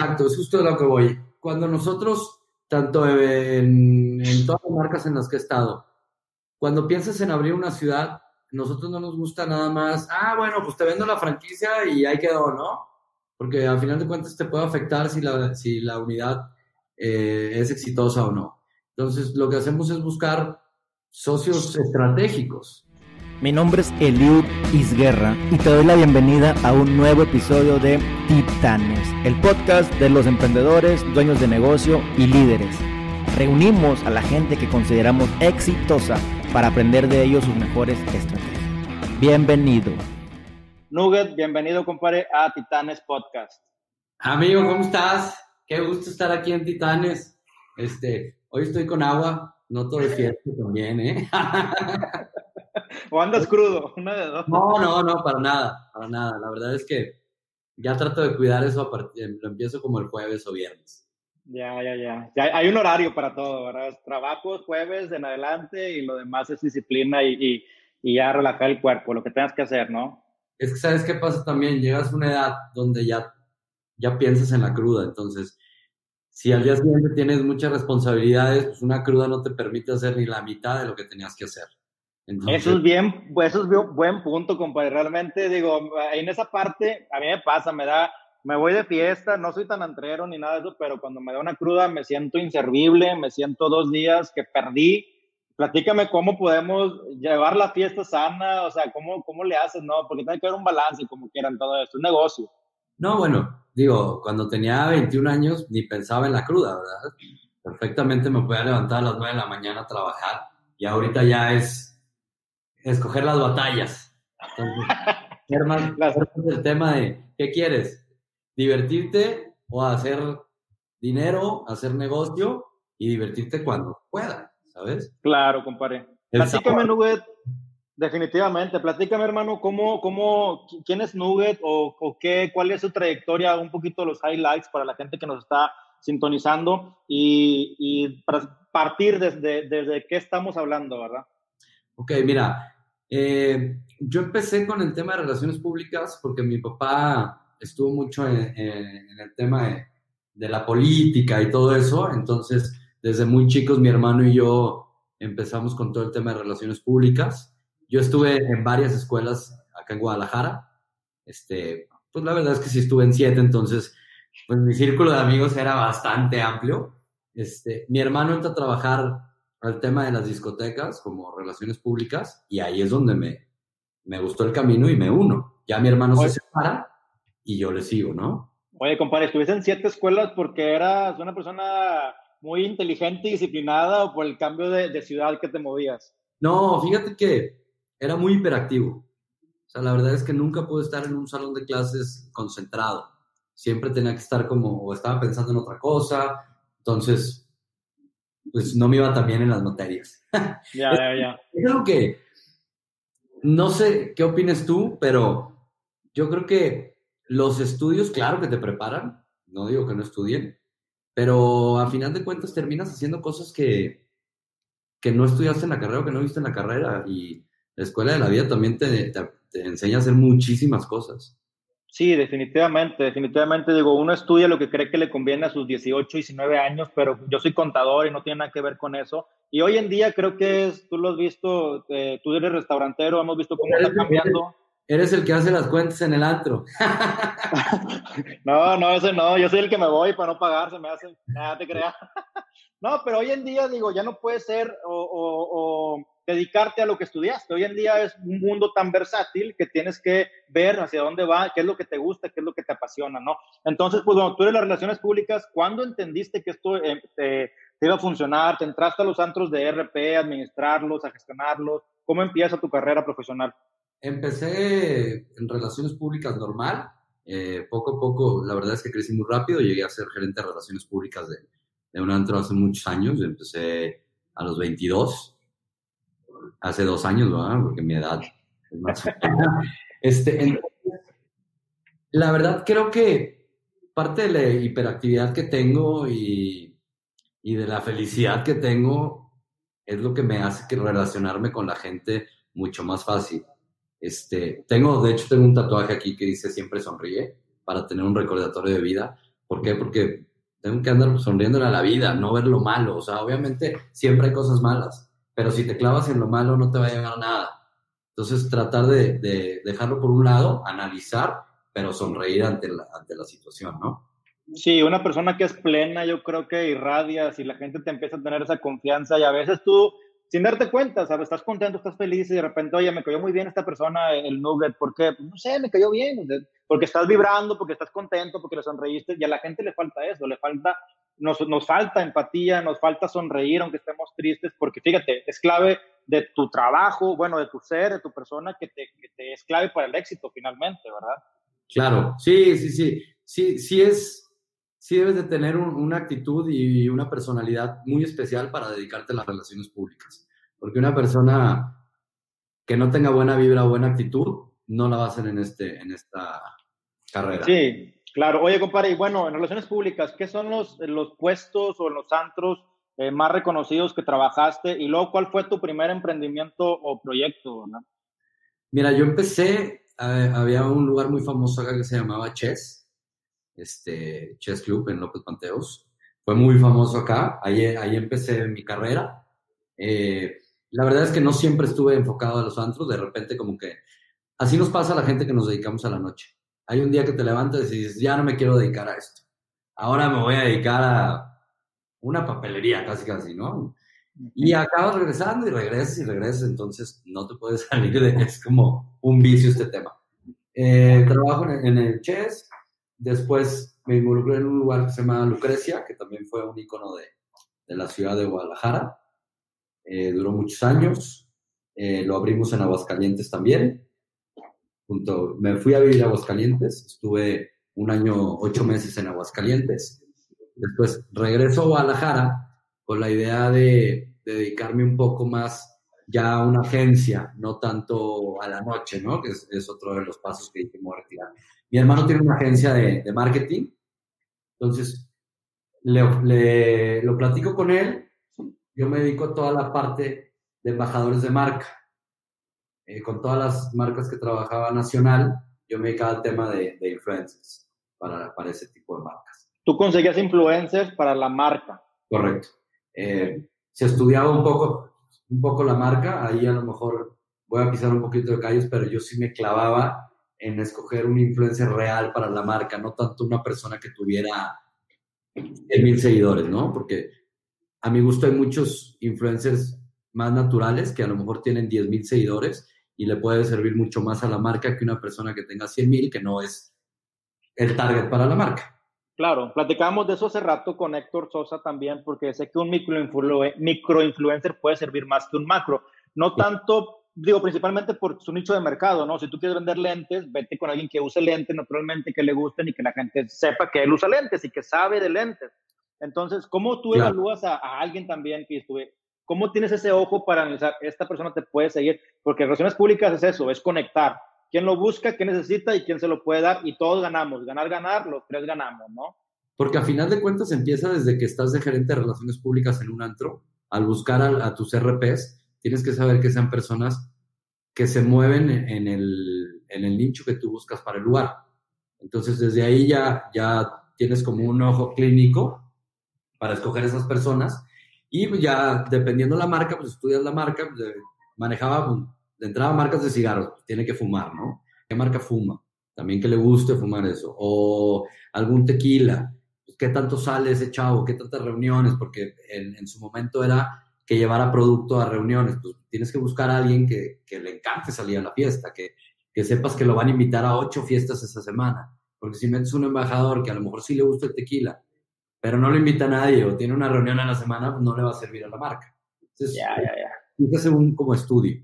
Exacto, es justo de lo que voy. Cuando nosotros, tanto en, todas las marcas en las que he estado, cuando piensas en abrir una ciudad, nosotros no nos gusta nada más, ah, bueno, pues te vendo la franquicia y ahí quedó, ¿no? Porque al final de cuentas te puede afectar si la, si la unidad eh, es exitosa o no. Entonces, lo que hacemos es buscar socios estratégicos. Mi nombre es Eliud Isguerra y te doy la bienvenida a un nuevo episodio de Titanes, el podcast de los emprendedores, dueños de negocio y líderes. Reunimos a la gente que consideramos exitosa para aprender de ellos sus mejores estrategias. Bienvenido. Nugget, bienvenido, compadre, a Titanes Podcast. Amigo, ¿cómo estás? Qué gusto estar aquí en Titanes. Este, hoy estoy con agua, no todo es fiesta también, ¿eh? ¿O andas crudo? Una de dos. No, no, no, para nada, para nada. La verdad es que ya trato de cuidar eso a partir, lo empiezo como el jueves o viernes. Ya, ya, ya, ya. Hay un horario para todo, ¿verdad? Trabajos jueves en adelante y lo demás es disciplina y, y, y ya relajar el cuerpo, lo que tengas que hacer, ¿no? Es que, ¿sabes qué pasa también? Llegas a una edad donde ya, ya piensas en la cruda, entonces, si al día siguiente tienes muchas responsabilidades, pues una cruda no te permite hacer ni la mitad de lo que tenías que hacer. Entonces, eso es bien, eso es buen punto, compadre. Realmente, digo, en esa parte, a mí me pasa, me da, me voy de fiesta, no soy tan antrero ni nada de eso, pero cuando me da una cruda me siento inservible, me siento dos días que perdí. Platícame cómo podemos llevar la fiesta sana, o sea, cómo, cómo le haces, ¿no? Porque tiene que haber un balance, como quieran, todo esto, es un negocio. No, bueno, digo, cuando tenía 21 años ni pensaba en la cruda, ¿verdad? Perfectamente me podía levantar a las 9 de la mañana a trabajar y ahorita ya es escoger las batallas. Entonces, más, el tema de, ¿qué quieres? divertirte o hacer dinero, hacer negocio y divertirte cuando pueda, ¿sabes? Claro, compadre. Platícame, Nugget, definitivamente, platícame, hermano, cómo, cómo, quién es Nugget o, o, qué, cuál es su trayectoria, un poquito los highlights para la gente que nos está sintonizando y, y para partir desde, desde qué estamos hablando, ¿verdad? Ok, mira, eh, yo empecé con el tema de relaciones públicas porque mi papá estuvo mucho en, el tema de, la política y todo eso, entonces desde muy chicos mi hermano y yo empezamos con todo el tema de relaciones públicas. Yo estuve en varias escuelas acá en Guadalajara, este, pues la verdad es que sí estuve en siete, entonces pues mi círculo de amigos era bastante amplio. Este, mi hermano entra a trabajar al tema de las discotecas como relaciones públicas y ahí es donde me, me gustó el camino y me uno. Ya mi hermano se separa y yo le sigo, ¿no? Oye, compadre, ¿estuviste en siete escuelas porque eras una persona muy inteligente y disciplinada o por el cambio de, de ciudad que te movías? No, fíjate que era muy hiperactivo. O sea, la verdad es que nunca pude estar en un salón de clases concentrado. Siempre tenía que estar como, o estaba pensando en otra cosa. Entonces, pues no me iba tan bien en las materias. Ya, ya, ya. Es algo que, no sé qué opines tú, pero yo creo que los estudios, claro que te preparan, no digo que no estudien, pero a final de cuentas terminas haciendo cosas que, que no estudiaste en la carrera o que no viste en la carrera. Y la escuela de la vida también te, te, te enseña a hacer muchísimas cosas. Sí, definitivamente, definitivamente. Digo, uno estudia lo que cree que le conviene a sus 18, 19 años, pero yo soy contador y no tiene nada que ver con eso. Y hoy en día creo que es, tú lo has visto, eh, tú eres restaurantero, hemos visto cómo está cambiando. Eres el que hace las cuentas en el antro. no, no, ese no. Yo soy el que me voy para no pagar, se me hace. Nada te creas. no, pero hoy en día, digo, ya no puedes ser o, o, o, dedicarte a lo que estudiaste. Hoy en día es un mundo tan versátil que tienes que ver hacia dónde va, qué es lo que te gusta, qué es lo que te apasiona, ¿no? Entonces, pues, bueno, tú eres las relaciones públicas. ¿Cuándo entendiste que esto eh, te, iba a funcionar? ¿Te entraste a los antros de RP, a administrarlos, a gestionarlos? ¿Cómo empieza tu carrera profesional? Empecé en relaciones públicas normal. Eh, poco a poco, la verdad es que crecí muy rápido. Llegué a ser gerente de relaciones públicas de, de un antro hace muchos años. Empecé a los 22. Hace dos años, ¿verdad? Porque mi edad es más. este, entonces, la verdad creo que parte de la hiperactividad que tengo y, y de la felicidad que tengo es lo que me hace que relacionarme con la gente mucho más fácil. Este, tengo, de hecho, tengo un tatuaje aquí que dice siempre sonríe para tener un recordatorio de vida, ¿Por qué? Porque tengo que andar sonriéndole a la vida, no ver lo malo. O sea, obviamente siempre hay cosas malas, pero si te clavas en lo malo no te va a llegar a nada. Entonces, tratar de, dejarlo por un lado, analizar, pero sonreír ante la, ante la situación, ¿no? Sí, una persona que es plena, yo creo que irradia, si la gente te empieza a tener esa confianza y a veces tú, sin darte cuenta, ¿sabes? Estás contento, estás feliz y de repente, oye, me cayó muy bien esta persona, el nugget, ¿por qué? Pues no sé, me cayó bien, porque estás vibrando, porque estás contento, porque le sonreíste y a la gente le falta eso, le falta, nos, nos falta empatía, nos falta sonreír aunque estemos tristes, porque fíjate, es clave de tu trabajo, bueno, de tu ser, de tu persona, que te, que te es clave para el éxito finalmente, ¿verdad? Claro, sí, sí, sí, sí, sí es sí debes de tener una actitud y una personalidad muy especial para dedicarte a las relaciones públicas. Porque una persona que no tenga buena vibra o buena actitud, no la va a hacer en, este, en esta carrera. Sí, claro. Oye, compadre, y bueno, en relaciones públicas, ¿qué son los, los puestos o los antros eh, más reconocidos que trabajaste? Y luego, ¿cuál fue tu primer emprendimiento o proyecto? Mira, yo empecé, había un lugar muy famoso acá que se llamaba Chess este, Chess Club en López Panteos. Fue muy famoso acá, ahí, ahí empecé mi carrera. Eh, la verdad es que no siempre estuve enfocado a los antros, de repente como que así nos pasa a la gente que nos dedicamos a la noche. Hay un día que te levantas y dices, ya no me quiero dedicar a esto. Ahora me voy a dedicar a una papelería, casi casi, ¿no? Y acabas regresando y regresas y regresas, entonces no te puedes salir de, es como un vicio este tema. Eh, trabajo en en el chess, Después me involucré en un lugar que se llama Lucrecia, que también fue un icono de, de la ciudad de Guadalajara. Eh, duró muchos años. Eh, lo abrimos en Aguascalientes también. Junto, me fui a vivir a Aguascalientes. Estuve un año, ocho meses en Aguascalientes. Después regreso a Guadalajara con la idea de, dedicarme un poco más ya a una agencia, no tanto a la noche, ¿no? Que es, es otro de los pasos que hicimos retirar. Mi hermano tiene una agencia de, marketing, entonces le, lo platico con él. Yo me dedico a toda la parte de embajadores de marca. Eh, con todas las marcas que trabajaba nacional, yo me dedicaba al tema de, influencers para, para, ese tipo de marcas. Tú conseguías influencers para la marca. Correcto. Eh, se estudiaba un poco, un poco la marca, ahí a lo mejor voy a pisar un poquito de calles, pero yo sí me clavaba en escoger un influencer real para la marca, no tanto una persona que tuviera mil seguidores, ¿no? Porque a mi gusto hay muchos influencers más naturales que a lo mejor tienen 10 mil seguidores y le puede servir mucho más a la marca que una persona que tenga 100 mil, que no es el target para la marca. Claro, platicábamos de eso hace rato con Héctor Sosa también, porque sé que un microinfluencer puede servir más que un macro. No tanto digo, principalmente por su nicho de mercado, ¿no? Si tú quieres vender lentes, vete con alguien que use lentes, naturalmente, que le gusten y que la gente sepa que él usa lentes y que sabe de lentes. Entonces, ¿cómo tú evalúas a, alguien también que estuve? ¿Cómo tienes ese ojo para analizar, esta persona te puede seguir? Porque relaciones públicas es eso, es conectar. ¿Quién lo busca, qué necesita y quién se lo puede dar? Y todos ganamos. Ganar, ganar, los tres ganamos, ¿no? Porque a final de cuentas empieza desde que estás de gerente de relaciones públicas en un antro, al buscar a, a tus RPs, tienes que saber que sean personas que se mueven en el, en el nicho que tú buscas para el lugar. Entonces, desde ahí ya, ya tienes como un ojo clínico para escoger esas personas y pues, ya dependiendo la marca, pues estudias la marca, pues, manejaba pues, de entrada marcas de cigarros, tiene que fumar, ¿no? ¿Qué marca fuma? También que le guste fumar eso. O algún tequila, ¿qué tanto sale ese chavo? ¿Qué tantas reuniones? Porque en, en su momento era que llevara producto a reuniones. Pues tienes que buscar a alguien que, que le encante salir a la fiesta, que, que, sepas que lo van a invitar a ocho fiestas esa semana. Porque si metes un embajador que a lo mejor sí le gusta el tequila, pero no lo invita a nadie o tiene una reunión en la semana, pues no le va a servir a la marca. Entonces, ya, ya, ya. Hacer un como estudio.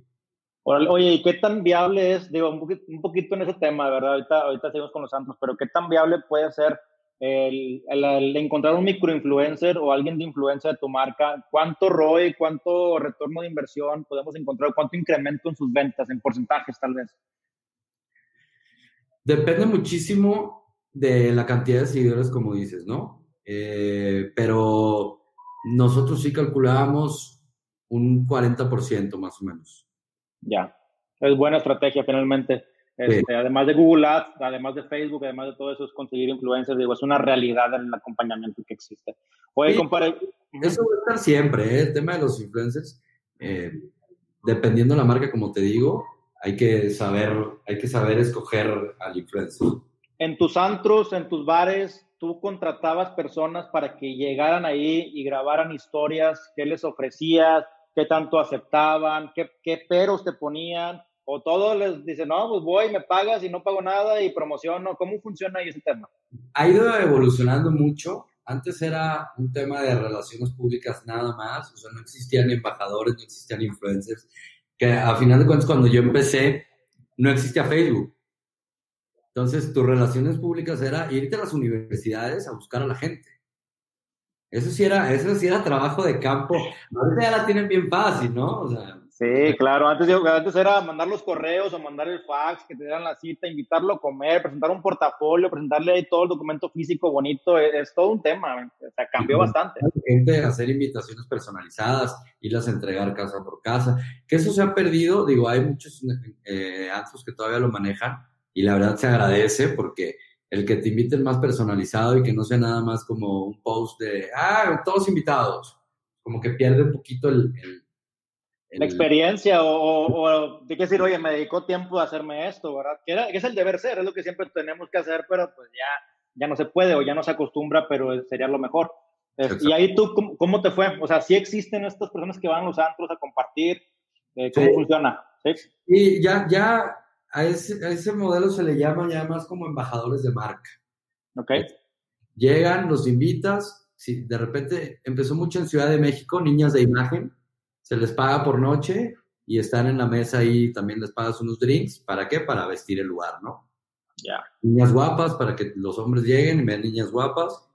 Oye, ¿y qué tan viable es, digo, un poquito, un poquito en ese tema, ¿verdad? Ahorita, ahorita seguimos con los santos, pero ¿qué tan viable puede ser el, el, encontrar un microinfluencer o alguien de influencia de tu marca, cuánto ROI, cuánto retorno de inversión podemos encontrar, cuánto incremento en sus ventas, en porcentajes tal vez. Depende muchísimo de la cantidad de seguidores, como dices, ¿no? Eh, pero nosotros sí calculábamos un 40% más o menos. Ya, es buena estrategia finalmente. Este, Además de Google Ads, además de Facebook, además de todo eso, es conseguir influencers. Digo, es una realidad el acompañamiento que existe. Oye, sí, Eso va a estar siempre, ¿eh? el tema de los influencers. Eh, dependiendo de la marca, como te digo, hay que saber, hay que saber escoger al influencer. En tus antros, en tus bares, tú contratabas personas para que llegaran ahí y grabaran historias, ¿qué les ofrecías? ¿Qué tanto aceptaban? ¿Qué, qué peros te ponían? ¿O todos les dicen, no, pues voy, me pagas y no pago nada y promociono? ¿Cómo funciona ahí ese tema? Ha ido evolucionando mucho. Antes era un tema de relaciones públicas nada más, o sea, no existían embajadores, no existían influencers, que a final de cuentas cuando yo empecé no existía Facebook. Entonces, tus relaciones públicas era irte a las universidades a buscar a la gente. Eso sí era, eso sí era trabajo de campo. Ahorita ya la tienen bien fácil, ¿no? O sea, sí, claro. Antes, antes era mandar los correos o mandar el fax, que te dieran la cita, invitarlo a comer, presentar un portafolio, presentarle ahí todo el documento físico bonito. Es, todo un tema. O sea, cambió bastante. Gente hacer invitaciones personalizadas, irlas a entregar casa por casa. Que eso se ha perdido. Digo, hay muchos eh, que todavía lo manejan y la verdad se agradece porque el que te inviten más personalizado y que no sea nada más como un post de, ah, todos invitados, como que pierde un poquito el... la experiencia o, o, de qué decir, oye, me dedicó tiempo a hacerme esto, ¿verdad? Que, era, que, es el deber ser, es lo que siempre tenemos que hacer, pero pues ya, ya no se puede o ya no se acostumbra, pero sería lo mejor. y ahí tú, ¿cómo, te fue? O sea, ¿sí existen estas personas que van a los antros a compartir? Eh, ¿Cómo funciona? ¿Sí? Y ya, ya a ese, modelo se le llama ya más como embajadores de marca. Ok. Llegan, los invitas, si de repente empezó mucho en Ciudad de México, niñas de imagen, se les paga por noche y están en la mesa y también les pagas unos drinks. ¿Para qué? Para vestir el lugar, ¿no? Ya. Niñas guapas para que los hombres lleguen y vean niñas guapas.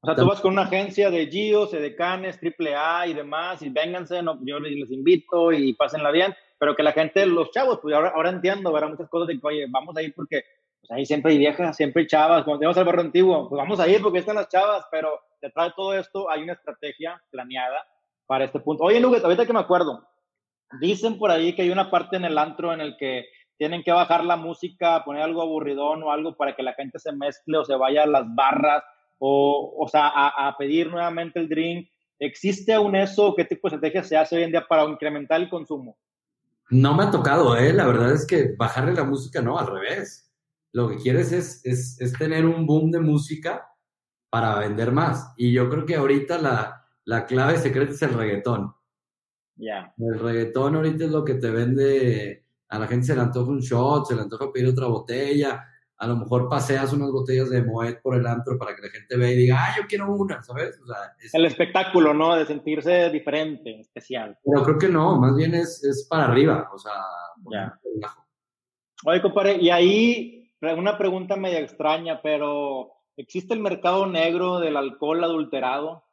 O sea, tú vas con una agencia de GIOS, de Canes, AAA y demás, y vénganse, no, yo les invito y pásenla bien pero que la gente, los chavos, pues ahora, ahora entiendo, verá muchas cosas de que, oye, vamos a ir porque pues ahí siempre hay viejas, siempre hay chavas, cuando tenemos al barrio antiguo, pues vamos a ir porque están las chavas, pero detrás de todo esto hay una estrategia planeada para este punto. Oye, Nugget, ahorita que me acuerdo, dicen por ahí que hay una parte en el antro en el que tienen que bajar la música, poner algo aburridón o algo para que la gente se mezcle o se vaya a las barras o, o sea, a, a pedir nuevamente el drink. ¿Existe aún eso? ¿Qué tipo de estrategia se hace hoy en día para incrementar el consumo? No me ha tocado, ¿eh? La verdad es que bajarle la música no, al revés. Lo que quieres es, es, es tener un boom de música para vender más. Y yo creo que ahorita la, la clave secreta es el reggaetón. Ya. El reggaetón ahorita es lo que te vende, a la gente se le antoja un shot, se le antoja pedir otra botella, a lo mejor paseas unas botellas de Moet por el antro para que la gente vea y diga, ah, yo quiero una, ¿sabes? O sea, El espectáculo, ¿no? De sentirse diferente, especial. Pero creo que no, más bien es, es para arriba, o sea, ya. Oye, compadre, y ahí una pregunta media extraña, pero ¿existe el mercado negro del alcohol adulterado?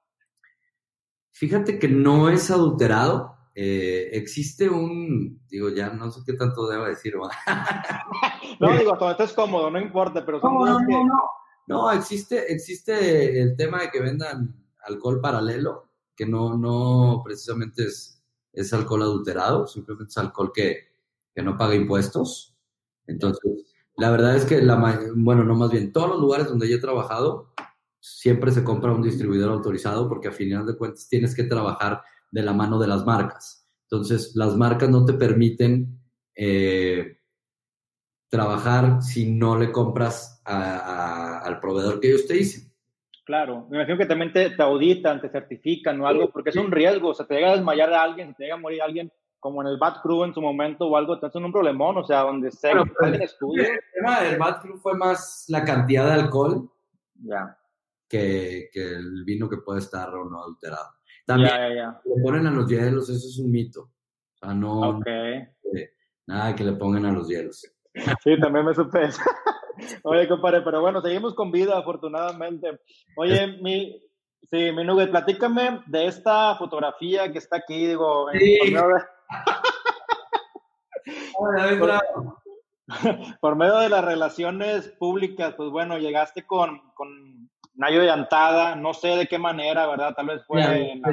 Fíjate que no es adulterado, eh, existe un, digo, ya no sé qué tanto debo decir. no, digo, todo esto es cómodo, no importa, pero no, no, no, no, existe, existe el tema de que vendan alcohol paralelo, que no, no precisamente es, es alcohol adulterado, simplemente es alcohol que, que no paga impuestos. Entonces, la verdad es que, la, bueno, no más bien, todos los lugares donde yo he trabajado, siempre se compra un distribuidor autorizado porque a final de cuentas tienes que trabajar de la mano de las marcas. Entonces, las marcas no te permiten eh, trabajar si no le compras al proveedor que ellos te dicen. Claro, me imagino que también te, auditan, te certifican o algo, porque es un riesgo, o sea, te llega a desmayar a alguien, se te llega a morir alguien, como en el Bad Crew en su momento o algo, entonces es un problemón, o sea, donde se bueno, el, el tema del Bad Crew fue más la cantidad de alcohol ya. que, que el vino que puede estar o no adulterado. También le ponen a los hielos, eso es un mito. O sea, no. nada que le pongan a los hielos. Sí, también me supe eso. Oye, compadre, pero bueno, seguimos con vida, afortunadamente. Oye, mi. Sí, mi nube, platícame de esta fotografía que está aquí, digo. Sí. por, medio de las relaciones públicas, pues bueno, llegaste con, con Nayo de Antada, no sé de qué manera, ¿verdad? Tal vez fue en la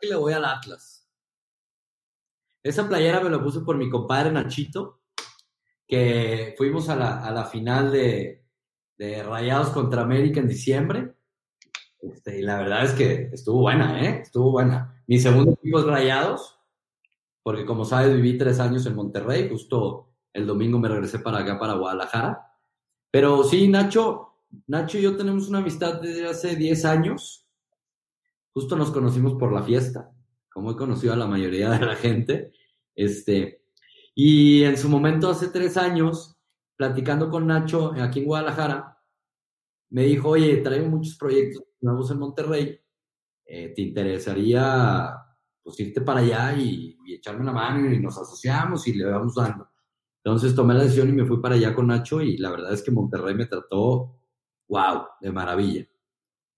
que le voy al Atlas. Esa playera me la puse por mi compadre Nachito, que fuimos a la, a la final de, de, Rayados contra América en diciembre. Este, y la verdad es que estuvo buena, ¿eh? Estuvo buena. Mi segundo equipo es Rayados, porque como sabes, viví tres años en Monterrey, justo el domingo me regresé para acá, para Guadalajara. Pero sí, Nacho, Nacho y yo tenemos una amistad desde hace 10 años. Justo nos conocimos por la fiesta, como he conocido a la mayoría de la gente. Este, y en su momento, hace tres años, platicando con Nacho aquí en Guadalajara, me dijo, oye, traigo muchos proyectos nuevos en Monterrey. Eh, ¿Te interesaría pues, irte para allá y, y echarme una mano y nos asociamos y le vamos dando? Entonces tomé la decisión y me fui para allá con Nacho y la verdad es que Monterrey me trató, wow, de maravilla.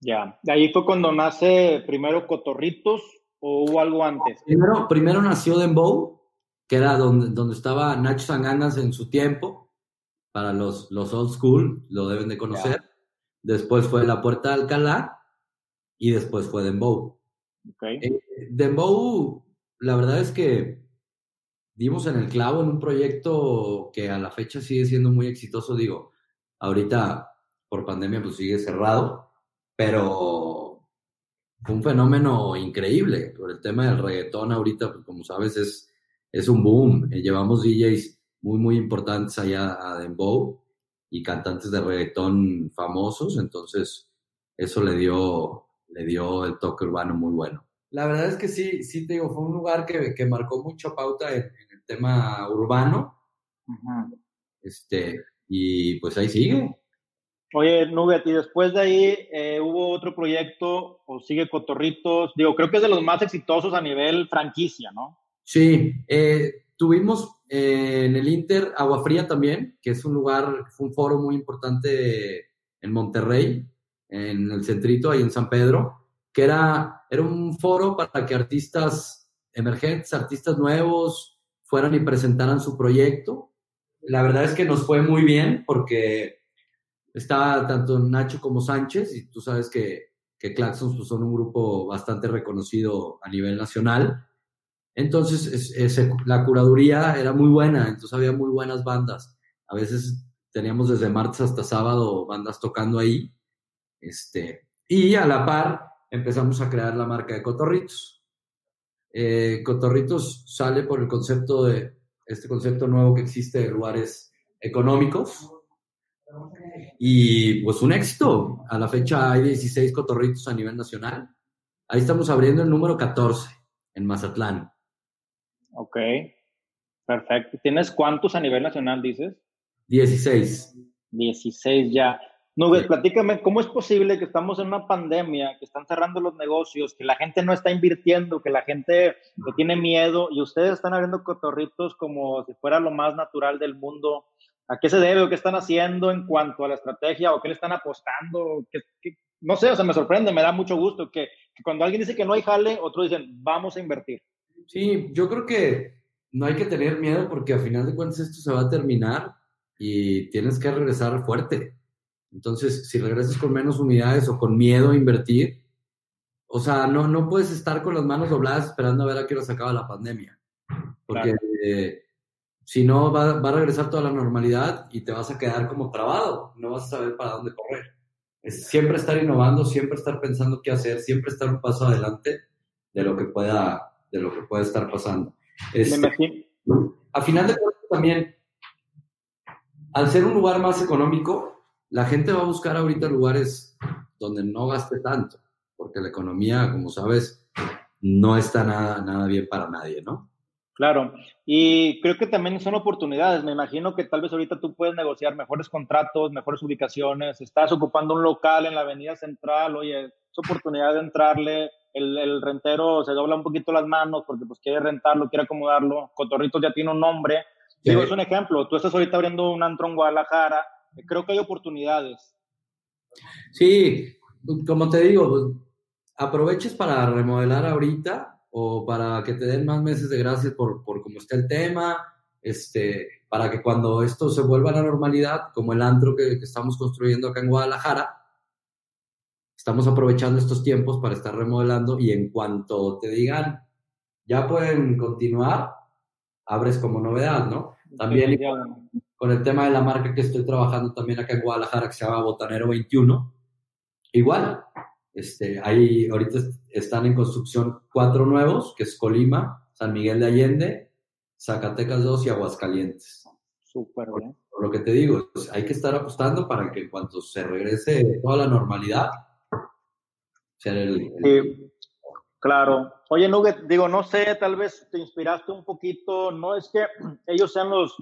Ya, de ahí fue cuando nace primero Cotorritos o hubo algo antes. Primero, primero nació Dembow, que era donde, donde estaba Nacho Sanganas en su tiempo, para los, los old school, lo deben de conocer. Después fue La Puerta de Alcalá y después fue Dembow. Okay. Eh, Dembow, la verdad es que dimos en el clavo en un proyecto que a la fecha sigue siendo muy exitoso. Digo, ahorita por pandemia pues sigue cerrado, pero fue un fenómeno increíble. Por el tema del reggaetón ahorita, pues como sabes, es, es un boom. Eh, llevamos DJs muy, muy importantes allá a Dembow y cantantes de reggaetón famosos, entonces eso le dio, le dio el toque urbano muy bueno. La verdad es que sí, sí te digo, fue un lugar que, que marcó mucho pauta en, en, el tema urbano. Ajá. Este, y pues ahí sigue. Oye, Nubet, y después de ahí eh, hubo otro proyecto, o sigue Cotorritos, digo, creo que es de los más exitosos a nivel franquicia, ¿no? Sí, eh, tuvimos eh, en el Inter Agua Fría también, que es un lugar, fue un foro muy importante en Monterrey, en el centrito, ahí en San Pedro, que era, era un foro para que artistas emergentes, artistas nuevos, fueran y presentaran su proyecto. La verdad es que nos fue muy bien porque estaba tanto Nacho como Sánchez, y tú sabes que, que Claxons pues, son un grupo bastante reconocido a nivel nacional. Entonces, es, es, la curaduría era muy buena, entonces había muy buenas bandas. A veces teníamos desde martes hasta sábado bandas tocando ahí. Este, y a la par empezamos a crear la marca de Cotorritos. Eh, Cotorritos sale por el concepto de este concepto nuevo que existe de lugares económicos. Y pues un éxito. A la fecha hay 16 cotorritos a nivel nacional. Ahí estamos abriendo el número 14 en Mazatlán. Ok, perfecto. ¿Tienes cuántos a nivel nacional, dices? 16. 16 ya. Nubes, sí. platícame, ¿cómo es posible que estamos en una pandemia, que están cerrando los negocios, que la gente no está invirtiendo, que la gente le tiene miedo y ustedes están abriendo cotorritos como si fuera lo más natural del mundo? ¿A qué se debe o qué están haciendo en cuanto a la estrategia o qué le están apostando? ¿Qué, qué? No sé, o sea, me sorprende, me da mucho gusto que, que cuando alguien dice que no hay jale, otros dicen, vamos a invertir. Sí, yo creo que no hay que tener miedo porque a final de cuentas esto se va a terminar y tienes que regresar fuerte. Entonces, si regresas con menos unidades o con miedo a invertir, o sea, no, no puedes estar con las manos dobladas esperando a ver a qué hora se acaba la pandemia. Porque claro. eh, si no, va, va, a regresar toda la normalidad y te vas a quedar como trabado. No vas a saber para dónde correr. Es siempre estar innovando, siempre estar pensando qué hacer, siempre estar un paso adelante de lo que pueda, de lo que pueda estar pasando. Este, a final de cuentas también, al ser un lugar más económico, la gente va a buscar ahorita lugares donde no gaste tanto, porque la economía, como sabes, no está nada, nada bien para nadie, ¿no? Claro, y creo que también son oportunidades. Me imagino que tal vez ahorita tú puedes negociar mejores contratos, mejores ubicaciones. Estás ocupando un local en la Avenida Central, oye, es oportunidad de entrarle. El, el, rentero se dobla un poquito las manos porque pues quiere rentarlo, quiere acomodarlo. Cotorritos ya tiene un nombre. Sí. Digo, es un ejemplo. Tú estás ahorita abriendo un antro en Guadalajara. Creo que hay oportunidades. Sí, como te digo, pues, aproveches para remodelar ahorita o para que te den más meses de gracias por, por cómo está el tema, este, para que cuando esto se vuelva a la normalidad, como el antro que, que, estamos construyendo acá en Guadalajara, estamos aprovechando estos tiempos para estar remodelando y en cuanto te digan, ya pueden continuar, abres como novedad, ¿no? También, con el tema de la marca que estoy trabajando también acá en Guadalajara, que se llama Botanero 21. Igual, este, ahí ahorita están en construcción cuatro nuevos, que es Colima, San Miguel de Allende, Zacatecas 2 y Aguascalientes. Súper bien. Por lo que te digo, pues, hay que estar apostando para que en cuanto se regrese toda la normalidad, sea el, Sí, claro. Oye, Nugget, digo, no sé, tal vez te inspiraste un poquito, no es que ellos sean los,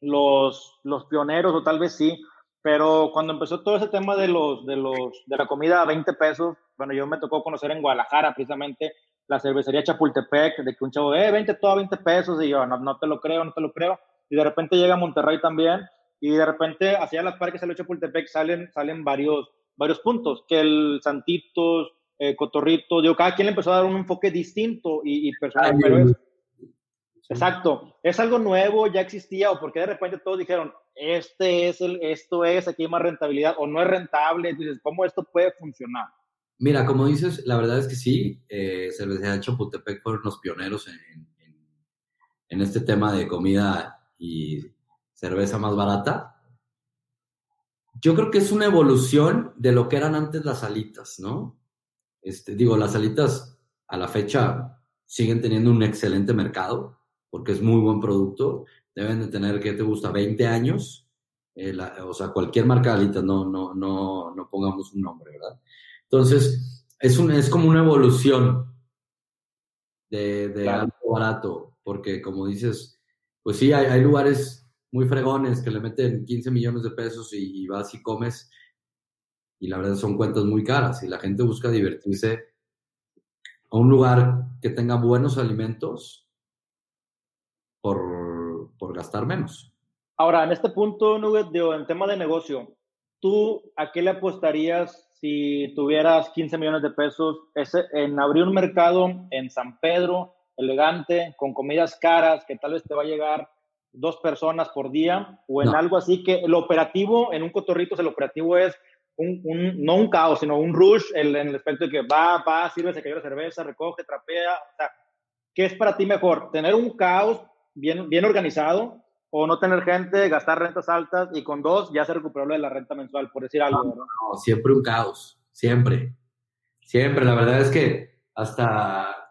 los, los pioneros, o tal vez sí, pero cuando empezó todo ese tema de, los, de, los, de la comida a 20 pesos, bueno, yo me tocó conocer en Guadalajara precisamente la cervecería Chapultepec, de que un chavo, eh, 20, todo a 20 pesos, y yo, no, no te lo creo, no te lo creo, y de repente llega a Monterrey también, y de repente hacia las parques de Chapultepec salen, salen varios, varios puntos, que el Santitos, eh, Cotorrito, digo, cada quien le empezó a dar un enfoque distinto y, personal, pero es, exacto, es algo nuevo, ya existía, o porque de repente todos dijeron, este es el, esto es, aquí hay más rentabilidad, o no es rentable, dices, ¿cómo esto puede funcionar? Mira, como dices, la verdad es que sí, eh, Chapultepec fueron los pioneros en, en este tema de comida y cerveza más barata. Yo creo que es una evolución de lo que eran antes las alitas, ¿no? Este, digo, las alitas a la fecha siguen teniendo un excelente mercado porque es muy buen producto. Deben de tener, ¿qué te gusta? 20 años. Eh, o sea, cualquier marca de alitas, no, no, no, no pongamos un nombre, ¿verdad? Entonces, es, un, es como una evolución de, de algo barato, porque como dices, pues sí, hay, hay, lugares muy fregones que le meten 15 millones de pesos y, vas y comes y la verdad son cuentas muy caras y la gente busca divertirse a un lugar que tenga buenos alimentos por, por gastar menos. Ahora, en este punto, Nugget, en tema de negocio, ¿tú a qué le apostarías si tuvieras 15 millones de pesos ese, en abrir un mercado en San Pedro elegante, con comidas caras, que tal vez te va a llegar dos personas por día, o en algo así que el operativo, en un cotorrito, el operativo es un, no un caos, sino un rush en el aspecto de que va, va, sirve, se cayó la cerveza, recoge, trapea, o sea, ¿qué es para ti mejor? ¿Tener un caos bien, bien organizado o no tener gente, gastar rentas altas y con dos ya se recuperó lo de la renta mensual, por decir algo? no, siempre un caos, siempre, siempre, la verdad es que hasta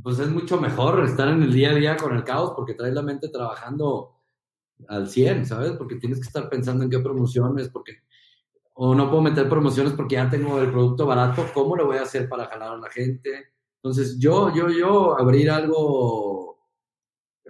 pues es mucho mejor estar en el día a día con el caos porque traes la mente trabajando al 100, ¿sabes? Porque tienes que estar pensando en qué promociones, porque o no puedo meter promociones porque ya tengo el producto barato, ¿cómo lo voy a hacer para jalar a la gente? Entonces, yo, yo, yo, abrir algo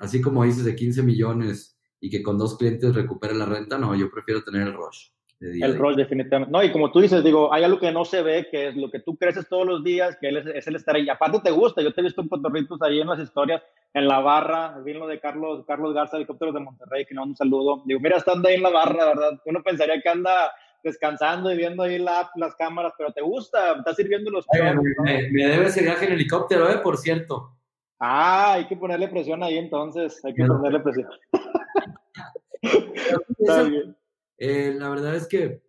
así como dices de 15 millones y que con dos clientes recupere la renta, no, yo prefiero tener el rush el rol definitivamente. No, y como tú dices, digo, hay algo que no se ve, que es lo que tú creces todos los días, que es, el estar ahí. Aparte te gusta, yo te he visto en Puerto ahí en las historias, en la barra, vi lo de Carlos, Carlos Garza, helicópteros de Monterrey, que no un saludo. Digo, mira, estando ahí en la barra, ¿verdad? Uno pensaría que anda descansando y viendo ahí la, las cámaras, pero te gusta, estás sirviendo los me, me, debe ese viaje en helicóptero, ¿eh? Por cierto. Ah, hay que ponerle presión ahí entonces, hay que ponerle presión. Está bien. Eh, la verdad es que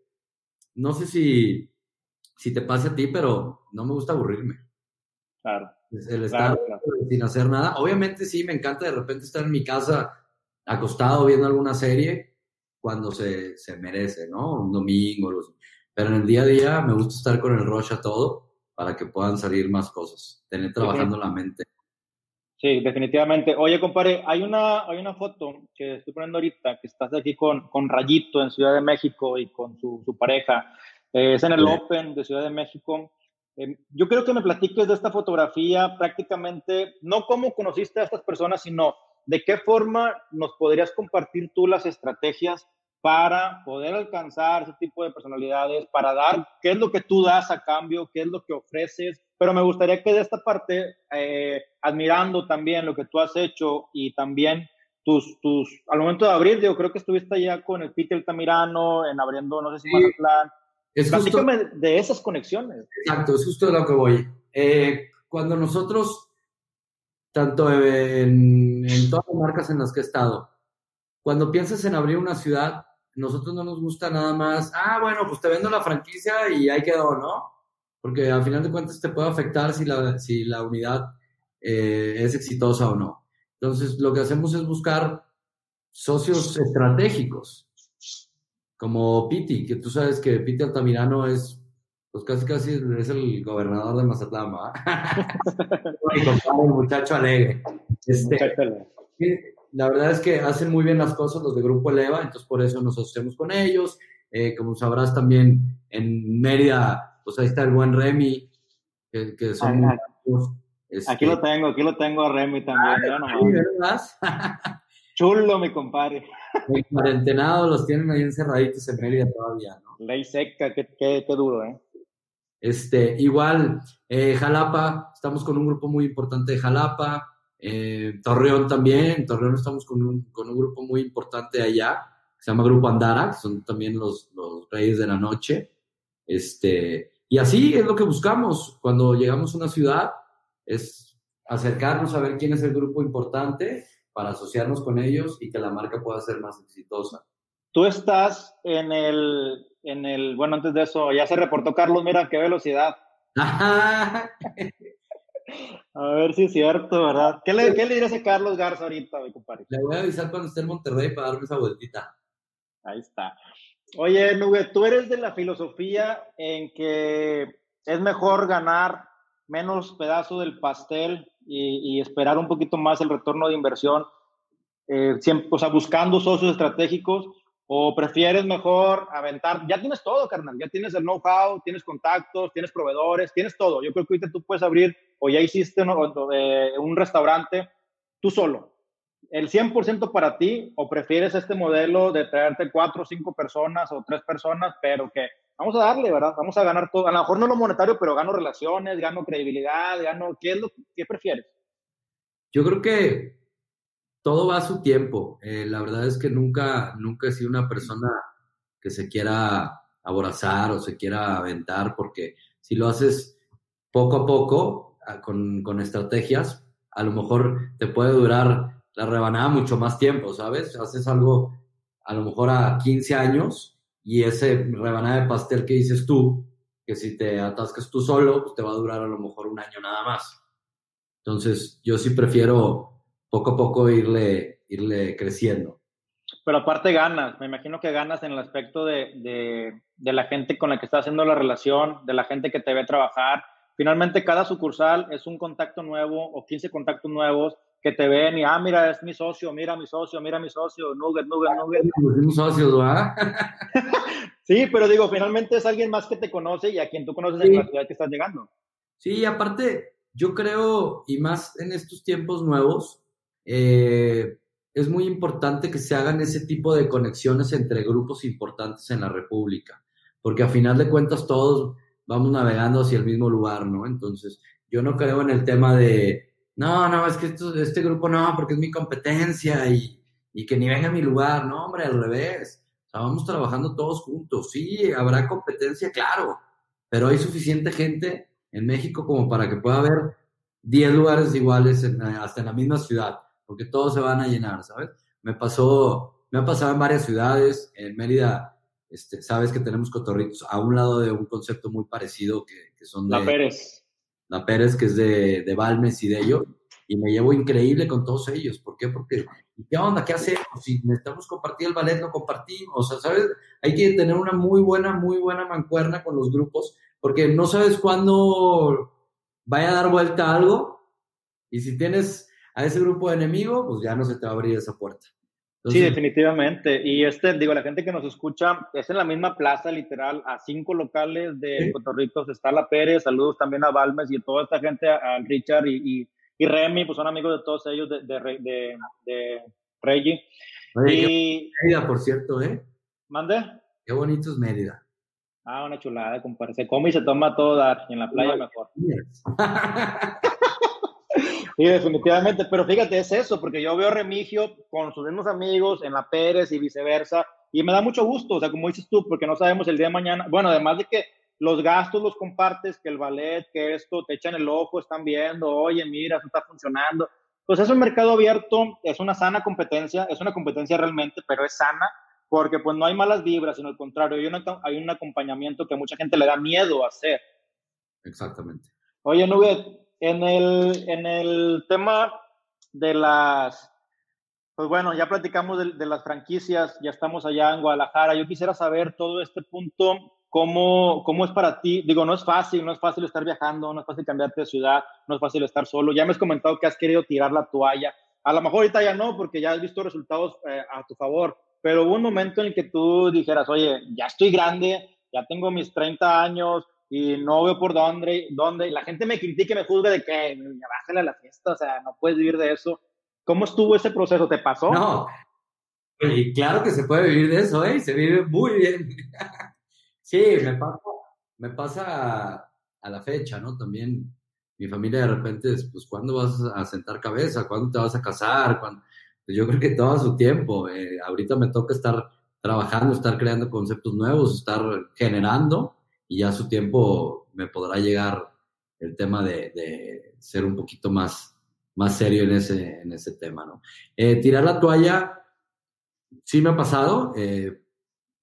no sé si, si te pasa a ti, pero no me gusta aburrirme. Claro. El estar sin hacer nada. Obviamente sí, me encanta de repente estar en mi casa acostado viendo alguna serie cuando se, se merece, ¿no? Un domingo. Pero en el día a día me gusta estar con el rush a todo para que puedan salir más cosas, tener trabajando la mente. Sí, definitivamente. Oye, compadre, hay una, hay una foto que estoy poniendo ahorita, que estás aquí con, con Rayito en Ciudad de México y con su, su pareja. Eh, es en el Open de Ciudad de México. Eh, yo creo que me platiques de esta fotografía prácticamente, no cómo conociste a estas personas, sino de qué forma nos podrías compartir tú las estrategias para poder alcanzar ese tipo de personalidades, para dar qué es lo que tú das a cambio, qué es lo que ofreces. Pero me gustaría que de esta parte, eh, admirando también lo que tú has hecho y también tus, tus, al momento de abrir, yo creo que estuviste allá con el Peter Altamirano, en abriendo, no sé si sí. plan. Es justo, de esas conexiones. Exacto, es justo de lo que voy. Eh, cuando nosotros, tanto en, en todas las marcas en las que he estado, cuando piensas en abrir una ciudad, nosotros no nos gusta nada más, ah, bueno, pues te vendo la franquicia y ahí quedó, ¿no? Porque al final de cuentas te puede afectar si la, si la unidad eh, es exitosa o no. Entonces, lo que hacemos es buscar socios estratégicos, como Piti, que tú sabes que Piti Altamirano es, pues casi casi es el gobernador de Mazatlán, el muchacho alegre. Este, la verdad es que hacen muy bien las cosas los de Grupo Eleva, entonces por eso nos asociamos con ellos. Eh, como sabrás también en Mérida, pues ahí está el buen Remy, que, son... Este, aquí lo tengo, aquí lo tengo a Remy también. Chulo, mi compadre. El cuarentenado los tienen ahí encerraditos en Mérida todavía, ¿no? Ley seca, qué, qué, qué duro, ¿eh? Este, igual, eh, Jalapa, estamos con un grupo muy importante de Jalapa. Eh, Torreón también, Torreón estamos con un, con un grupo muy importante allá, que se llama Grupo Andara, que son también los, los reyes de la noche. Este, y así es lo que buscamos cuando llegamos a una ciudad, es acercarnos a ver quién es el grupo importante para asociarnos con ellos y que la marca pueda ser más exitosa. Tú estás en el, en el, bueno, antes de eso, ya se reportó Carlos, mira qué velocidad. a ver si es cierto, ¿verdad? ¿Qué le, qué le a Carlos Garza ahorita, mi compadre? Le voy a avisar cuando esté en Monterrey para darme esa vueltita. Ahí está. Oye, Nube, tú eres de la filosofía en que es mejor ganar menos pedazo del pastel y, esperar un poquito más el retorno de inversión, eh, siempre, o sea, buscando socios estratégicos, o prefieres mejor aventar, ya tienes todo, carnal, ya tienes el know-how, tienes contactos, tienes proveedores, tienes todo. Yo creo que tú puedes abrir, o ya hiciste eh, un restaurante tú solo, el 100% para ti, o prefieres este modelo de traerte cuatro o cinco personas o tres personas, pero que vamos a darle, ¿verdad? Vamos a ganar todo. A lo mejor no lo monetario, pero gano relaciones, gano credibilidad, gano. ¿Qué es lo que prefieres? Yo creo que todo va a su tiempo. Eh, la verdad es que nunca, nunca he sido una persona que se quiera aborazar o se quiera aventar, porque si lo haces poco a poco, con, con estrategias, a lo mejor te puede durar la rebanada mucho más tiempo, ¿sabes? Haces algo a lo mejor a 15 años y ese rebanada de pastel que dices tú, que si te atascas tú solo, pues te va a durar a lo mejor un año nada más. Entonces, yo sí prefiero poco a poco irle, irle creciendo. Pero aparte ganas, me imagino que ganas en el aspecto de, de, de, la gente con la que estás haciendo la relación, de la gente que te ve trabajar. Finalmente, cada sucursal es un contacto nuevo o 15 contactos nuevos que te ven y, ah, mira, es mi socio, mira mi socio, mira mi socio, Nugget, Nugget, Nugget. Somos socios, ¿verdad? sí, pero digo, finalmente es alguien más que te conoce y a quien tú conoces en la ciudad que estás llegando. Sí, aparte, yo creo, y más en estos tiempos nuevos, eh, es muy importante que se hagan ese tipo de conexiones entre grupos importantes en la República, porque a final de cuentas todos vamos navegando hacia el mismo lugar, ¿no? Entonces, yo no creo en el tema de no, no, es que esto, este grupo no, porque es mi competencia y, que ni venga a mi lugar. No, hombre, al revés. Estábamos trabajando todos juntos. Sí, habrá competencia, claro, pero hay suficiente gente en México como para que pueda haber 10 lugares iguales hasta en la misma ciudad, porque todos se van a llenar, ¿sabes? Me pasó, me ha pasado en varias ciudades, en Mérida, este, sabes que tenemos cotorritos a un lado de un concepto muy parecido que, que son de... La Pérez la Pérez, que es de, de Balmes y de ellos, y me llevo increíble con todos ellos. ¿Por qué? Porque, ¿qué onda? ¿Qué hacemos? Si necesitamos compartir el ballet, lo compartimos. O sea, ¿sabes? Hay que tener una muy buena, muy buena mancuerna con los grupos, porque no sabes cuándo vaya a dar vuelta algo, y si tienes a ese grupo de enemigos, pues ya no se te va a abrir esa puerta sí, definitivamente. Y este, digo, la gente que nos escucha es en la misma plaza, literal, a cinco locales de ¿Sí? Está la Pérez, saludos también a Balmes y a toda esta gente, a, Richard y, y, Remy, pues son amigos de todos ellos de, de, de, de Reggie. y, Mérida, por cierto, ¿eh? ¿Mande? Qué bonito es Mérida. Ah, una chulada, compadre. Se come y se toma todo dar, y en la playa mejor. Sí, definitivamente, pero fíjate, es eso, porque yo veo a Remigio con sus mismos amigos en la Pérez y viceversa, y me da mucho gusto, o sea, como dices tú, porque no sabemos el día de mañana, bueno, además de que los gastos los compartes, que el ballet, que esto, te echan el ojo, están viendo, oye, mira, eso está funcionando. Pues es un mercado abierto, es una sana competencia, es una competencia realmente, pero es sana, porque pues no hay malas vibras, sino al contrario, hay, hay un acompañamiento que a mucha gente le da miedo hacer. Exactamente. Oye, Nubet, en el, en el tema de las, Pues bueno, ya platicamos de, las franquicias, ya estamos allá en Guadalajara. Yo quisiera saber todo este punto, cómo, cómo es para ti. Digo, no es fácil, no es fácil estar viajando, no es fácil cambiarte de ciudad, no es fácil estar solo. Ya me has comentado que has querido tirar la toalla. A lo mejor ahorita ya no, porque ya has visto resultados eh, a tu favor, pero hubo un momento en el que tú dijeras, oye, ya estoy grande, ya tengo mis 30 años y no veo por dónde, dónde. La gente me critica y me juzga de que, bájale a la fiesta, o sea, no puedes vivir de eso ¿Cómo estuvo ese proceso? ¿Te pasó? No. Y claro que se puede vivir de eso, ¿eh? Se vive muy bien. sí, me pasa, me pasa a, la fecha, ¿no? También mi familia de repente, pues, ¿cuándo vas a sentar cabeza? ¿Cuándo te vas a casar? ¿Cuándo? Pues yo creo que todo a su tiempo. Eh, ahorita me toca estar trabajando, estar creando conceptos nuevos, estar generando y ya a su tiempo me podrá llegar el tema de, de ser un poquito más más serio en ese, en ese tema, ¿no? Eh, tirar la toalla, sí me ha pasado. Eh,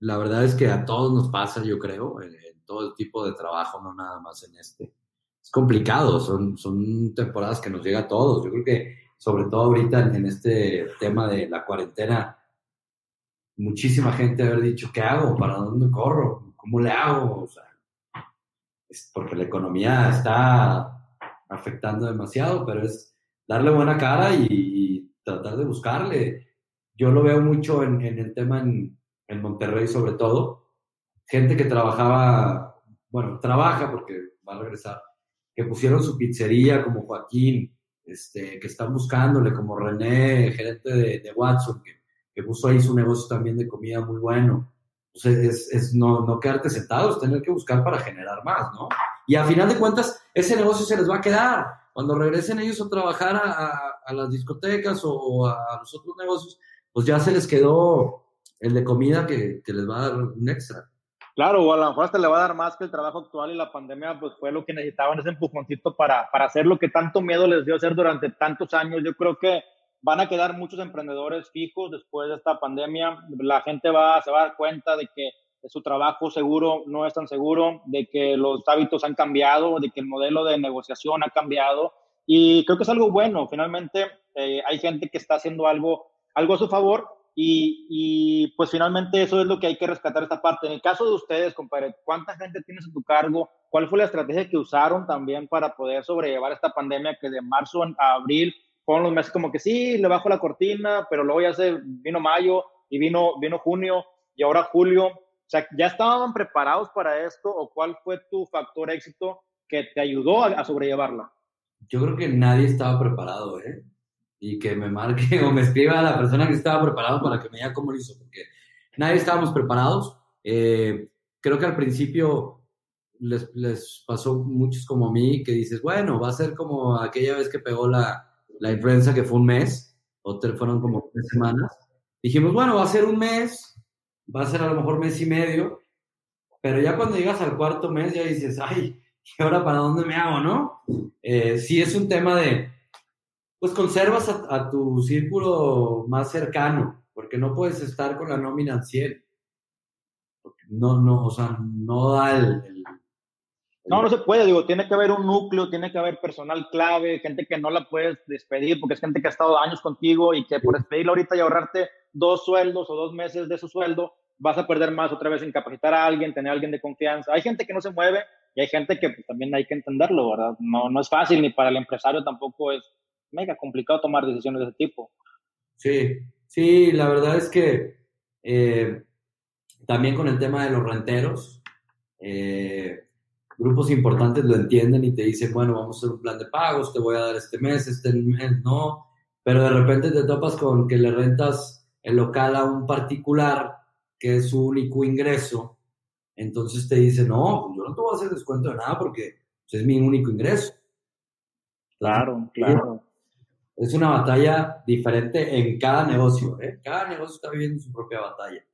la verdad es que a todos nos pasa, yo creo, en, todo el tipo de trabajo, no nada más en este. Es complicado, son, son temporadas que nos llega a todos. Yo creo que, sobre todo ahorita en, este tema de la cuarentena, muchísima gente haber dicho, ¿qué hago? ¿Para dónde corro? ¿Cómo le hago? O sea, es porque la economía está afectando demasiado, pero es darle buena cara y, tratar de buscarle. Yo lo veo mucho en, el tema en, Monterrey sobre todo. Gente que trabajaba, bueno, trabaja porque va a regresar, que pusieron su pizzería como Joaquín, este, que están buscándole, como René, gerente de, Watson, que, que, puso ahí su negocio también de comida muy bueno. Entonces, es, no, no quedarte sentados, tener que buscar para generar más, ¿no? Y a final de cuentas, ese negocio se les va a quedar cuando regresen ellos a trabajar a, las discotecas o a los otros negocios, pues ya se les quedó el de comida que, les va a dar un extra. Claro, o a lo mejor hasta le va a dar más que el trabajo actual y la pandemia, pues fue lo que necesitaban, ese empujoncito para, para hacer lo que tanto miedo les dio hacer durante tantos años. Yo creo que van a quedar muchos emprendedores fijos después de esta pandemia. La gente va, se va a dar cuenta de que su trabajo seguro no es tan seguro, de que los hábitos han cambiado, de que el modelo de negociación ha cambiado. Y creo que es algo bueno. Finalmente, eh, hay gente que está haciendo algo, algo a su favor y, y, pues finalmente eso es lo que hay que rescatar esta parte. En el caso de ustedes, compadre, ¿cuánta gente tienes a tu cargo? ¿Cuál fue la estrategia que usaron también para poder sobrellevar esta pandemia que de marzo a abril fueron los meses como que sí, le bajo la cortina, pero luego ya se vino mayo y vino, vino junio y ahora julio o sea, ¿ya estaban preparados para esto o cuál fue tu factor éxito que te ayudó a, sobrellevarla? Yo creo que nadie estaba preparado, ¿eh? Y que me marque o me escriba a la persona que estaba preparado para que me diga cómo lo hizo, porque nadie estábamos preparados. Eh, creo que al principio les, les, pasó muchos como a mí que dices, bueno, va a ser como aquella vez que pegó la, la influenza que fue un mes, o fueron como tres semanas. Dijimos, bueno, va a ser un mes, va a ser a lo mejor mes y medio, pero ya cuando llegas al cuarto mes ya dices, ay, ¿y ahora para dónde me hago, no? Eh, sí es un tema de, pues conservas a, tu círculo más cercano, porque no puedes estar con la nómina al 100. no, no, o sea, no da el, No, no se puede, digo, tiene que haber un núcleo, tiene que haber personal clave, gente que no la puedes despedir porque es gente que ha estado años contigo y que por despedirla ahorita y ahorrarte dos sueldos o dos meses de su sueldo, vas a perder más otra vez en capacitar a alguien, tener a alguien de confianza. Hay gente que no se mueve y hay gente que pues, también hay que entenderlo, ¿verdad? No, no es fácil ni para el empresario tampoco es mega complicado tomar decisiones de ese tipo. Sí, sí, la verdad es que eh, también con el tema de los renteros, eh, grupos importantes lo entienden y te dicen, bueno, vamos a hacer un plan de pagos, te voy a dar este mes, este mes, no, pero de repente te topas con que le rentas el local a un particular que es su único ingreso, entonces te dice, no, pues yo no te voy a hacer descuento de nada porque pues, es mi único ingreso. Claro, claro. Es una batalla diferente en cada negocio, ¿eh? Cada negocio está viviendo su propia batalla.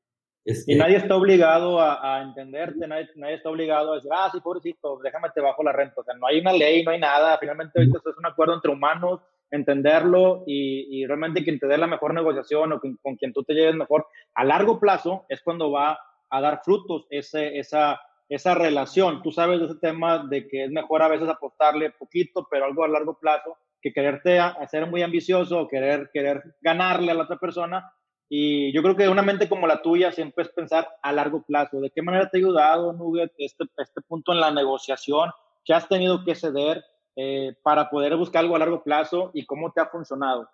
Este y nadie está obligado a, entenderte, nadie, está obligado a decir, ah, sí, pobrecito, déjame te bajo la renta. O sea, no hay una ley, no hay nada. Finalmente, ahorita es un acuerdo entre humanos entenderlo y, y, realmente quien te dé la mejor negociación o con, quien tú te lleves mejor a largo plazo es cuando va a dar frutos ese, esa, esa relación. Tú sabes de ese tema de que es mejor a veces apostarle poquito, pero algo a largo plazo que quererte hacer muy ambicioso o querer, querer ganarle a la otra persona. Y yo creo que una mente como la tuya siempre es pensar a largo plazo. ¿De qué manera te ha ayudado, Nugget, este, este punto en la negociación? ¿Qué has tenido que ceder eh, para poder buscar algo a largo plazo y cómo te ha funcionado?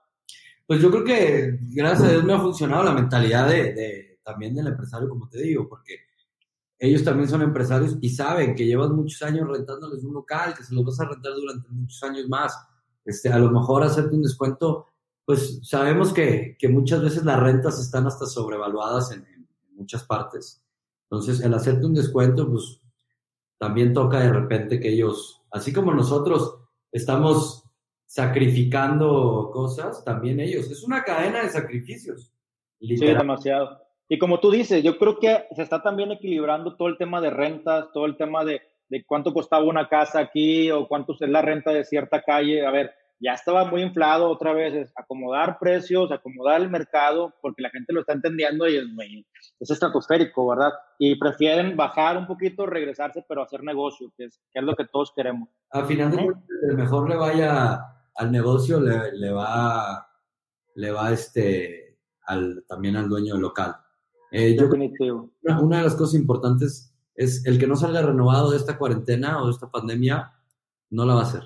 Pues yo creo que gracias a Dios me ha funcionado la mentalidad de, también del empresario, como te digo, porque ellos también son empresarios y saben que llevas muchos años rentándoles un local, que se los vas a rentar durante muchos años más. Este, a lo mejor hacerte un descuento, pues sabemos que, que muchas veces las rentas están hasta sobrevaluadas en, en, muchas partes. Entonces, el hacerte un descuento, pues también toca de repente que ellos, así como nosotros estamos sacrificando cosas, también ellos. Es una cadena de sacrificios. Sí, demasiado. Y como tú dices, yo creo que se está también equilibrando todo el tema de rentas, todo el tema de, de cuánto costaba una casa aquí o cuánto es la renta de cierta calle. A ver, ya estaba muy inflado otra vez, es acomodar precios, acomodar el mercado, porque la gente lo está entendiendo y es, es estratosférico, ¿verdad? Y prefieren bajar un poquito, regresarse, pero hacer negocio, que es, que es lo que todos queremos. Al final de mejor le vaya al negocio le, le, va, le va este, al, también al dueño del local. Eh, Definitivo. una, de las cosas importantes es el que no salga renovado de esta cuarentena o de esta pandemia, no la va a hacer.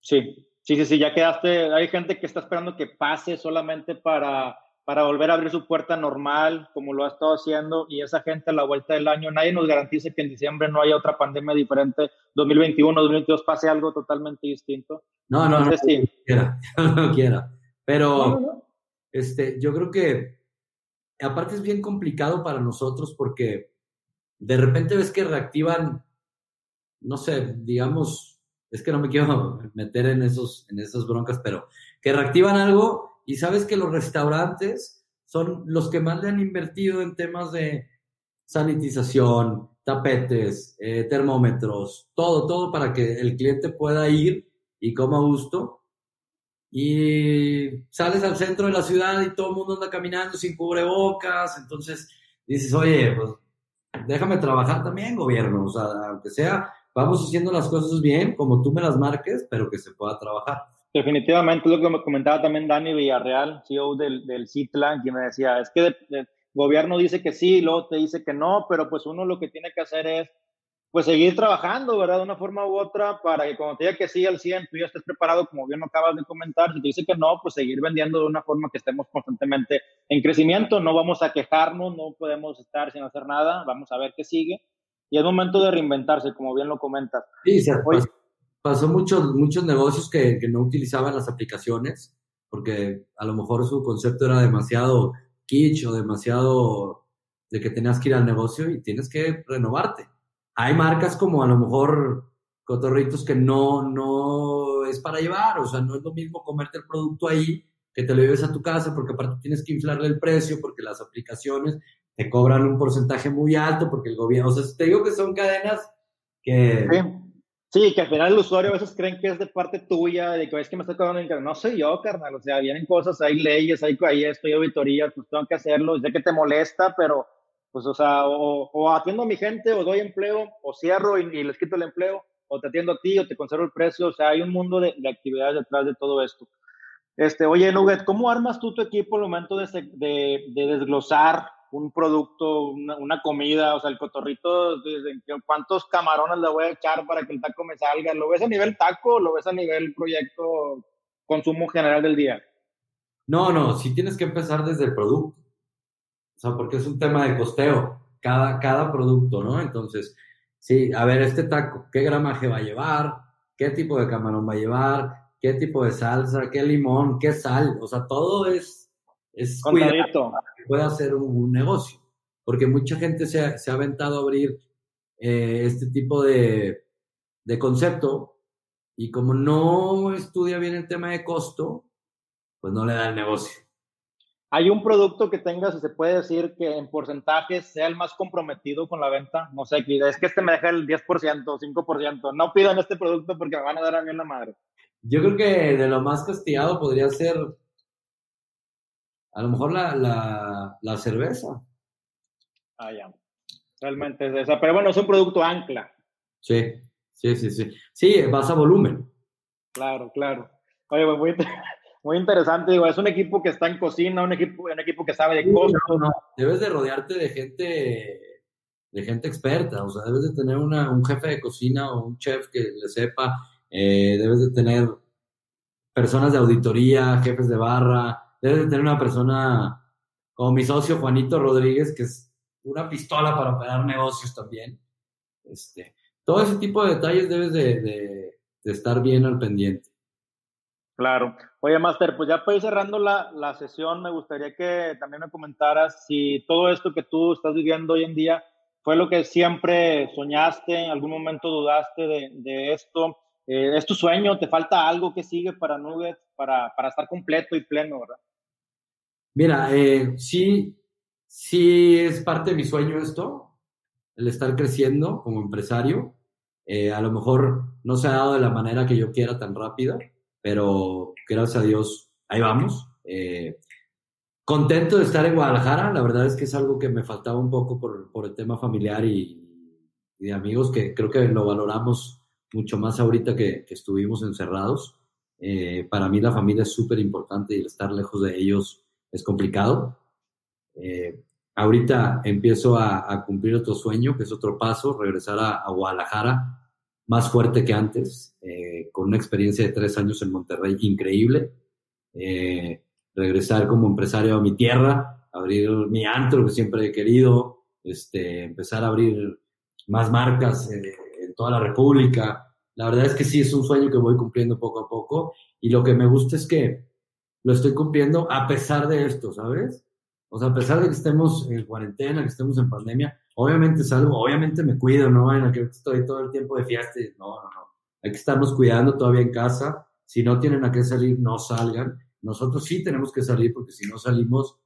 Sí, sí, sí, sí, ya quedaste, hay gente que está esperando que pase solamente para para volver a abrir su puerta normal, como lo ha estado haciendo, y esa gente a la vuelta del año, nadie nos garantiza que en diciembre no haya otra pandemia diferente, 2021, 2022 pase algo totalmente distinto. No, no, no, no, quiera, no quiera. Pero Este, yo creo que aparte es bien complicado para nosotros porque de repente ves que reactivan, no sé, digamos, es que no me quiero meter en esos, en esas broncas, pero que reactivan algo y sabes que los restaurantes son los que más le han invertido en temas de sanitización, tapetes, eh, termómetros, todo, todo para que el cliente pueda ir y coma a gusto. Y sales al centro de la ciudad y todo el mundo anda caminando sin cubrebocas, entonces dices, oye, pues déjame trabajar también, gobierno, o sea, aunque sea, vamos haciendo las cosas bien, como tú me las marques, pero que se pueda trabajar. Definitivamente, lo que me comentaba también Dani Villarreal, CEO del, del CITLA, que me decía, es que el gobierno dice que sí, luego te dice que no, pero pues uno lo que tiene que hacer es pues seguir trabajando, ¿verdad? De una forma u otra, para que cuando te diga que sí al 100, tú ya estés preparado, como bien acabas de comentar. Si te dice que no, pues seguir vendiendo de una forma que estemos constantemente en crecimiento. No vamos a quejarnos, no podemos estar sin hacer nada, vamos a ver qué sigue. Y es momento de reinventarse, como bien lo comentas. Sí, se, pasó muchos, muchos negocios que, que, no utilizaban las aplicaciones porque a lo mejor su concepto era demasiado kitsch o demasiado de que tenías que ir al negocio y tienes que renovarte. Hay marcas como a lo mejor cotorritos que no, no es para llevar, o sea, no es lo mismo comerte el producto ahí que te lo lleves a tu casa porque aparte tienes que inflarle el precio porque las aplicaciones te cobran un porcentaje muy alto porque el gobierno, o sea, te digo que son cadenas que... Sí que al final el usuario a veces creen que es de parte tuya, de que es que me está cobrando No soy yo, carnal. O sea, vienen cosas, hay leyes, hay, hay esto, hay auditorías, pues tengo que hacerlo. Sé que te molesta, pero pues, o sea, o, atiendo a mi gente, o doy empleo, o cierro y, les quito el empleo, o te atiendo a ti, o te conservo el precio. O sea, hay un mundo de, actividades detrás de todo esto. Este, oye, Nugget, ¿cómo armas tú tu equipo al momento de, de, de desglosar un producto, una, comida, o sea, el cotorrito, ¿cuántos camarones le voy a echar para que el taco me salga? ¿Lo ves a nivel taco o lo ves a nivel proyecto consumo general del día? No, no, sí tienes que empezar desde el producto. O sea, porque es un tema de costeo, cada, cada producto, ¿no? Entonces, sí, a ver, este taco, ¿qué gramaje va a llevar? ¿Qué tipo de camarón va a llevar? ¿Qué tipo de salsa? ¿Qué limón? ¿Qué sal? O sea, todo es es cuidado pueda hacer un, negocio. Porque mucha gente se ha, se ha aventado a abrir eh, este tipo de, de concepto y como no estudia bien el tema de costo, pues no le da el negocio. ¿Hay un producto que tengas, se puede decir que en porcentajes sea el más comprometido con la venta? No sé, es que este me deja el 10%, 5%. No pidan este producto porque me van a dar a mí la madre. Yo creo que de lo más castigado podría ser a lo mejor la, la, la cerveza. Ah, ya. Realmente es esa. Pero bueno, es un producto ancla. Sí, sí, sí, sí. Sí, vas a volumen. Claro, claro. Oye, muy, muy interesante. Digo, es un equipo que está en cocina, un equipo, un equipo que sabe de cosas. Debes de rodearte de gente de gente experta, o sea, debes de tener una, un jefe de cocina o un chef que le sepa, eh, debes de tener personas de auditoría, jefes de barra, debes de tener una persona como mi socio Juanito Rodríguez, que es una pistola para operar negocios también. Este, todo ese tipo de detalles debes de, estar bien al pendiente. Claro. Oye, Master, pues ya para ir cerrando la, la, sesión, me gustaría que también me comentaras si todo esto que tú estás viviendo hoy en día fue lo que siempre soñaste, en algún momento dudaste de, de esto. Eh, ¿Es tu sueño? ¿Te falta algo que sigue para Nuggets para, para estar completo y pleno, verdad? Mira, eh, sí, sí es parte de mi sueño esto, el estar creciendo como empresario. Eh, a lo mejor no se ha dado de la manera que yo quiera tan rápida, pero gracias a Dios, ahí vamos. Eh, contento de estar en Guadalajara, la verdad es que es algo que me faltaba un poco por, por el tema familiar y, de amigos, que creo que lo valoramos mucho más ahorita que, que estuvimos encerrados. Eh, para mí la familia es súper importante y el estar lejos de ellos es complicado. Eh, ahorita empiezo a, cumplir otro sueño, que es otro paso, regresar a, Guadalajara más fuerte que antes, eh, con una experiencia de tres años en Monterrey increíble. Eh, regresar como empresario a mi tierra, abrir mi antro que siempre he querido, este, empezar a abrir más marcas en toda la República. La verdad es que sí, es un sueño que voy cumpliendo poco a poco y lo que me gusta es que lo estoy cumpliendo a pesar de esto, ¿sabes? O sea, a pesar de que estemos en cuarentena, que estemos en pandemia, obviamente salgo, obviamente me cuido, no en que estoy todo el tiempo de fiesta. No, no, no. Hay que estarnos cuidando todavía en casa. Si no tienen a qué salir, no salgan. Nosotros sí tenemos que salir porque si no salimos,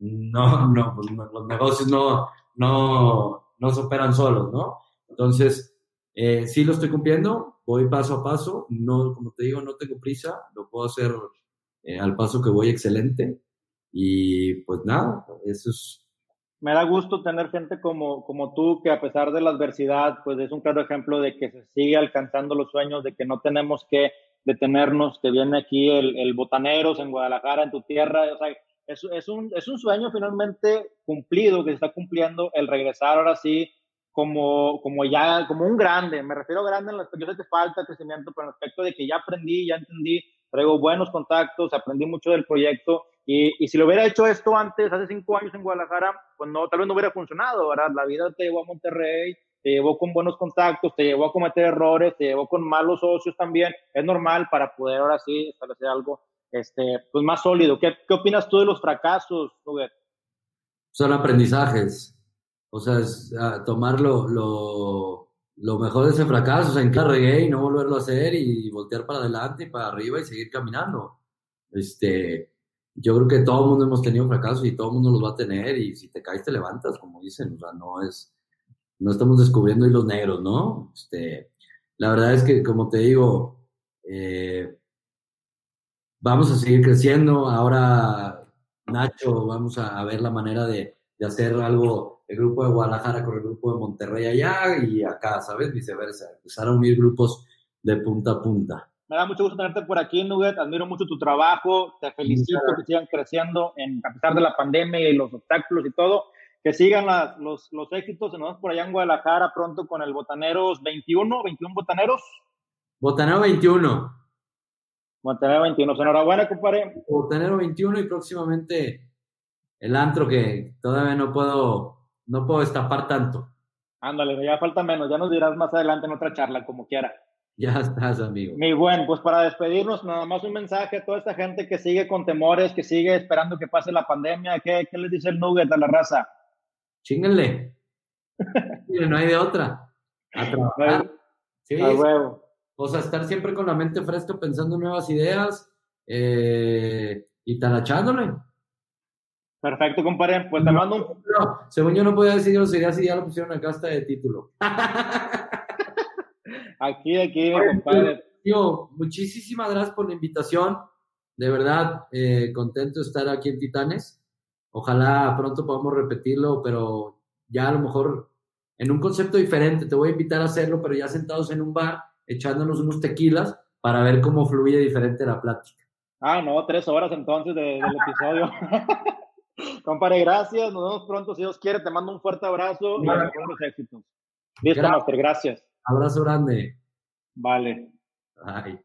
no, no, pues, los negocios no, no, no se operan solos, ¿no? Entonces, eh, sí lo estoy cumpliendo, voy paso a paso. No, como te digo, no tengo prisa, lo puedo hacer eh, al paso que voy excelente. Y pues nada, eso es. Me da gusto tener gente como, como tú, que a pesar de la adversidad, pues es un claro ejemplo de que se sigue alcanzando los sueños, de que no tenemos que detenernos, que viene aquí el, el Botaneros en Guadalajara, en tu tierra. O sea, es, es, un, es un sueño finalmente cumplido, que se está cumpliendo el regresar ahora sí como, como ya, como un grande. Me refiero a grande en el aspecto, yo sé que falta crecimiento, pero en el aspecto de que ya aprendí, ya entendí traigo buenos contactos, aprendí mucho del proyecto y, y, si lo hubiera hecho esto antes, hace cinco años en Guadalajara, pues no, tal vez no hubiera funcionado, ¿verdad? La vida te llevó a Monterrey, te llevó con buenos contactos, te llevó a cometer errores, te llevó con malos socios también. Es normal para poder ahora sí establecer algo este, pues más sólido. ¿Qué, qué opinas tú de los fracasos, Robert? Son aprendizajes. O sea, es, ah, tomarlo lo lo mejor de ese fracaso, o sea, en que y no volverlo a hacer y voltear para adelante y para arriba y seguir caminando. Este, yo creo que todo el mundo hemos tenido fracasos y todo el mundo los va a tener y si te caes te levantas, como dicen, o sea, no es, no estamos descubriendo hilos negros, ¿no? Este, la verdad es que, como te digo, eh, vamos a seguir creciendo. Ahora, Nacho, vamos a, ver la manera de, de hacer algo el grupo de Guadalajara con el grupo de Monterrey allá y acá, ¿sabes? Viceversa, empezar a unir grupos de punta a punta. Me da mucho gusto tenerte por aquí, Nugget. Admiro mucho tu trabajo. Te felicito que sigan creciendo en, a pesar de la pandemia y los obstáculos y todo. Que sigan los, los éxitos. Nos vemos por allá en Guadalajara pronto con el Botaneros 21, 21 Botaneros. Botanero 21. Botanero 21. Enhorabuena, compadre. Botanero 21 y próximamente el antro que todavía no puedo no puedo destapar tanto. Ándale, ya falta menos, ya nos dirás más adelante en otra charla, como quiera. Ya estás, amigo. Mi buen, pues para despedirnos, nada más un mensaje a toda esta gente que sigue con temores, que sigue esperando que pase la pandemia. ¿Qué, qué les dice el Nugget a la raza? Chinguenle. no hay de otra. A trabajar. Sí. A huevo. O sea, estar siempre con la mente fresca pensando en nuevas ideas eh, y talachándole. Perfecto, compadre. Pues te mando un. según yo no podía decir sería si ya lo pusieron acá hasta de título. aquí, aquí, compadre. Tío, muchísimas gracias por la invitación. De verdad, eh, contento de estar aquí en Titanes. Ojalá pronto podamos repetirlo, pero ya a lo mejor en un concepto diferente. Te voy a invitar a hacerlo, pero ya sentados en un bar, echándonos unos tequilas para ver cómo fluye diferente la plática. Ah, no, tres horas entonces del episodio. Compadre, gracias. Nos vemos pronto. Si Dios quiere, te mando un fuerte abrazo y buenos éxitos. Listo, Master. Gracias. Abrazo grande. Vale. Bye.